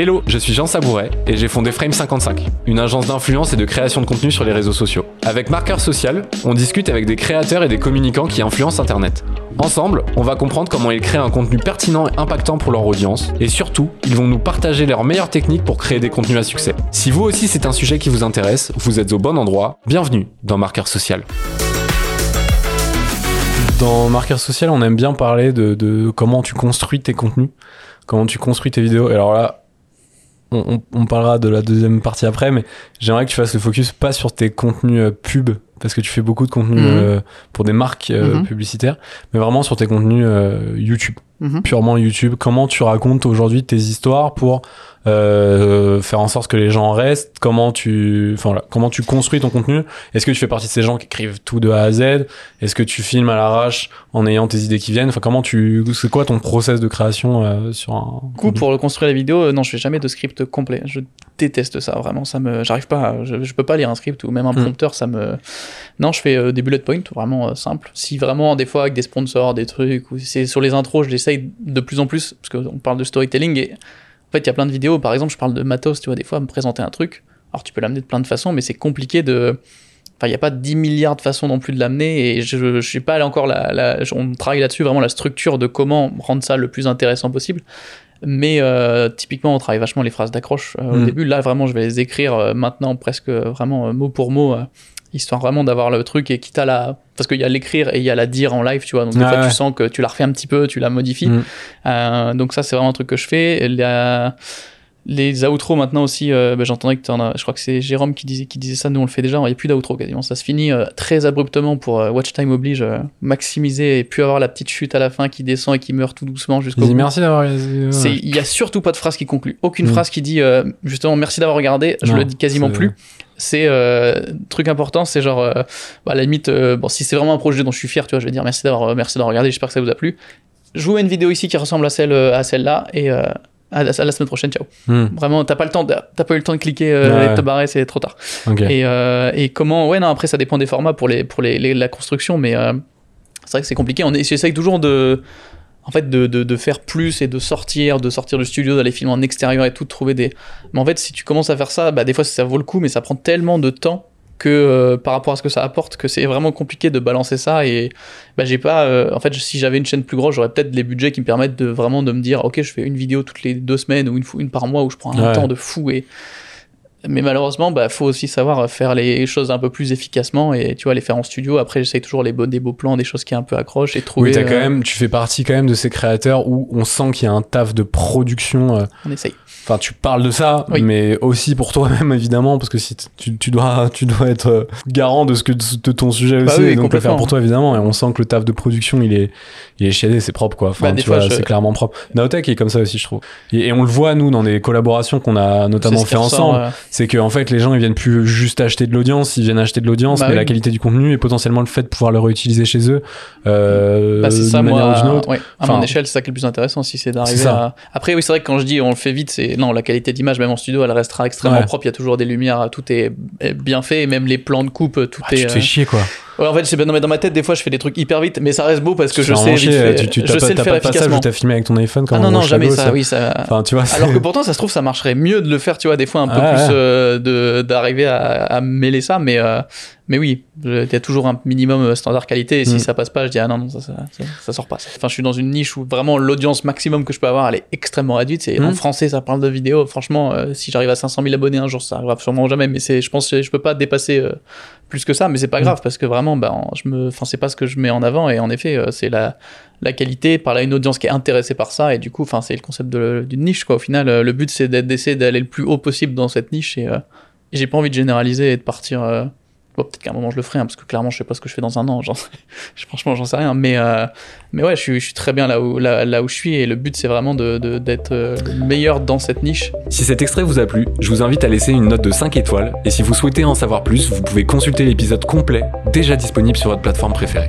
Hello, je suis Jean Sabouret et j'ai fondé Frame55, une agence d'influence et de création de contenu sur les réseaux sociaux. Avec Marqueur Social, on discute avec des créateurs et des communicants qui influencent Internet. Ensemble, on va comprendre comment ils créent un contenu pertinent et impactant pour leur audience, et surtout, ils vont nous partager leurs meilleures techniques pour créer des contenus à succès. Si vous aussi c'est un sujet qui vous intéresse, vous êtes au bon endroit, bienvenue dans Marqueur Social. Dans Marqueur Social, on aime bien parler de, de comment tu construis tes contenus, comment tu construis tes vidéos. Et alors là, on, on, parlera de la deuxième partie après, mais j'aimerais que tu fasses le focus pas sur tes contenus euh, pub, parce que tu fais beaucoup de contenus Mhm. euh, pour des marques euh, Mhm. publicitaires, mais vraiment sur tes contenus euh, YouTube, Mhm. purement YouTube. Comment tu racontes aujourd'hui tes histoires pour euh, faire en sorte que les gens restent? Comment tu, enfin voilà, comment tu construis ton contenu? Est-ce que tu fais partie de ces gens qui écrivent tout de A à Z? Est-ce que tu filmes à l'arrache en ayant tes idées qui viennent? Enfin, comment tu, c'est quoi ton process de création euh, sur un Du coup, pour construire la vidéo, euh, non, je fais jamais de script complet. Je déteste ça, vraiment. Ça me, j'arrive pas, à- je, je peux pas lire un script ou même un Hmm. prompteur, ça me. Non, je fais euh, des bullet points, vraiment euh, simple. Si vraiment, des fois, avec des sponsors, des trucs, ou c'est sur les intros, je l'essaye de plus en plus, parce qu'on parle de storytelling et en fait, il y a plein de vidéos. Par exemple, je parle de matos, tu vois, des fois, me présenter un truc. Alors, tu peux l'amener de plein de façons, mais c'est compliqué de. Enfin, il n'y a pas 10 milliards de façons non plus de l'amener et je ne suis pas allé encore la, la- on travaille là-dessus vraiment la structure de comment rendre ça le plus intéressant possible. Mais euh, typiquement, on travaille vachement les phrases d'accroche euh, au Mm. début. Là, vraiment, je vais les écrire euh, maintenant presque euh, vraiment euh, mot pour mot, euh, histoire vraiment d'avoir le truc et quitte à la. Parce qu'il y a l'écrire et il y a la dire en live, tu vois. Donc, des Ah fois, ouais. tu sens que tu la refais un petit peu, tu la modifies. Mm. Euh, donc, ça, c'est vraiment un truc que je fais. La- Les outros maintenant aussi, euh, bah, j'entendais que tu en as. Je crois que c'est Jérôme qui disait, qui disait ça. Nous, on le fait déjà. Il n'y a plus d'outro quasiment. Ça se finit euh, très abruptement pour euh, Watch Time oblige, maximiser et puis avoir la petite chute à la fin qui descend et qui meurt tout doucement jusqu'au bout. merci d'avoir. Il y a surtout pas de phrase qui conclut. Aucune Mm. phrase qui dit justement merci d'avoir regardé. Je Non, le dis quasiment plus. C'est truc important, c'est genre bah, à la limite bon si c'est vraiment un projet dont je suis fier, tu vois, je vais dire merci d'avoir merci d'avoir regardé. J'espère que ça vous a plu. Je vous mets une vidéo ici qui ressemble à celle à celle-là et à, la, à la semaine prochaine. Ciao. Hmm, Vraiment, t'as pas le temps, t'as pas eu le temps de cliquer euh, Ouais. et de te barrer, c'est trop tard. Et, euh, et comment ouais non après ça dépend des formats pour les pour les, les- la construction mais euh, c'est vrai que c'est compliqué on j'essaye toujours de en fait de, de, de faire plus et de sortir de sortir du studio d'aller filmer en extérieur et tout de trouver des mais en fait si tu commences à faire ça bah des fois ça vaut le coup mais ça prend tellement de temps que euh, par rapport à ce que ça apporte que c'est vraiment compliqué de balancer ça et bah j'ai pas euh, en fait si j'avais une chaîne plus grosse j'aurais peut-être les budgets qui me permettent de vraiment de me dire ok je fais une vidéo toutes les deux semaines ou une, fois- une par mois où je prends un Ouais. temps de fou et mais malheureusement, bah, faut aussi savoir faire les choses un peu plus efficacement et tu vois les faire en studio. Après, j'essaye toujours les beaux, des beaux plans, des choses qui un peu accrochent et trouver. Oui, quand euh, même, tu fais partie quand même de ces créateurs où on sent qu'il y a un taf de production. euh, On essaye. Enfin, tu parles de ça, Oui. mais aussi pour toi-même évidemment, parce que si tu, tu dois, tu dois être euh, garant de ce que de ton sujet Bah aussi, oui, donc le faire pour toi évidemment. Et on sent que le taf de production, il est, il est chiadé, c'est propre quoi. Enfin, Bah, tu vois, je- c'est clairement propre. Naotech est comme ça aussi, je trouve. Et, et on le voit nous dans des collaborations qu'on a notamment fait ensemble. euh, C'est que en fait, les gens ils viennent plus juste acheter de l'audience, ils viennent acheter de l'audience, Bah mais oui. la qualité du contenu et potentiellement le fait de pouvoir le réutiliser chez eux. Euh, bah, c'est ça, moi. autre. ouais, à Enfin, mon échelle, c'est ça qui est le plus intéressant, si c'est d'arriver à. Après, oui, c'est vrai que quand je dis on le fait vite, c'est non, la qualité d'image, même en studio, elle restera extrêmement Ouais. propre. Il y a toujours des lumières, tout est bien fait, et même les plans de coupe, tout Ah, est. tu te euh, fais chier quoi. Ouais, en fait, c'est non, mais dans ma tête, des fois, je fais des trucs hyper vite, mais ça reste beau parce que je sais vite fait- tu, tu, je sais le faire pas efficacement. t'as filmé avec ton iPhone comme Ah non, non, jamais Shadow, ça, oui, ça. Enfin, tu vois, Alors que pourtant, ça se trouve, ça marcherait mieux de le faire, tu vois, des fois un peu Ah, plus ouais. euh, de d'arriver à, à mêler ça, mais euh, mais oui, il y a toujours un minimum euh, standard qualité. Et si Mm. ça passe pas, je dis ah non non, ça ça, ça, ça sort pas. Enfin, je suis dans une niche où vraiment l'audience maximum que je peux avoir, elle est extrêmement réduite. C'est en Mm. français, ça parle de vidéo. Franchement, euh, si j'arrive à 500 000 abonnés un jour, ça arrivera sûrement jamais. Mais c'est, je pense, que je peux pas dépasser euh, plus que ça. Mais c'est pas Mm. grave parce que vraiment, ben, je me, enfin, c'est pas ce que je mets en avant. Et en effet, euh, c'est la la qualité par là une audience qui est intéressée par ça et du coup enfin c'est le concept d'une niche quoi au final le but c'est d'essayer d'aller le plus haut possible dans cette niche et, et j'ai pas envie de généraliser et de partir bon, peut-être qu'à un moment je le ferai hein, parce que clairement je sais pas ce que je fais dans un an sais- franchement j'en sais rien mais euh, mais ouais je suis, je suis très bien là où là, là où je suis et le but c'est vraiment de de- d'être euh, le meilleur dans cette niche Si cet extrait vous a plu, je vous invite à laisser une note de 5 étoiles et si vous souhaitez en savoir plus, vous pouvez consulter l'épisode complet déjà disponible sur votre plateforme préférée.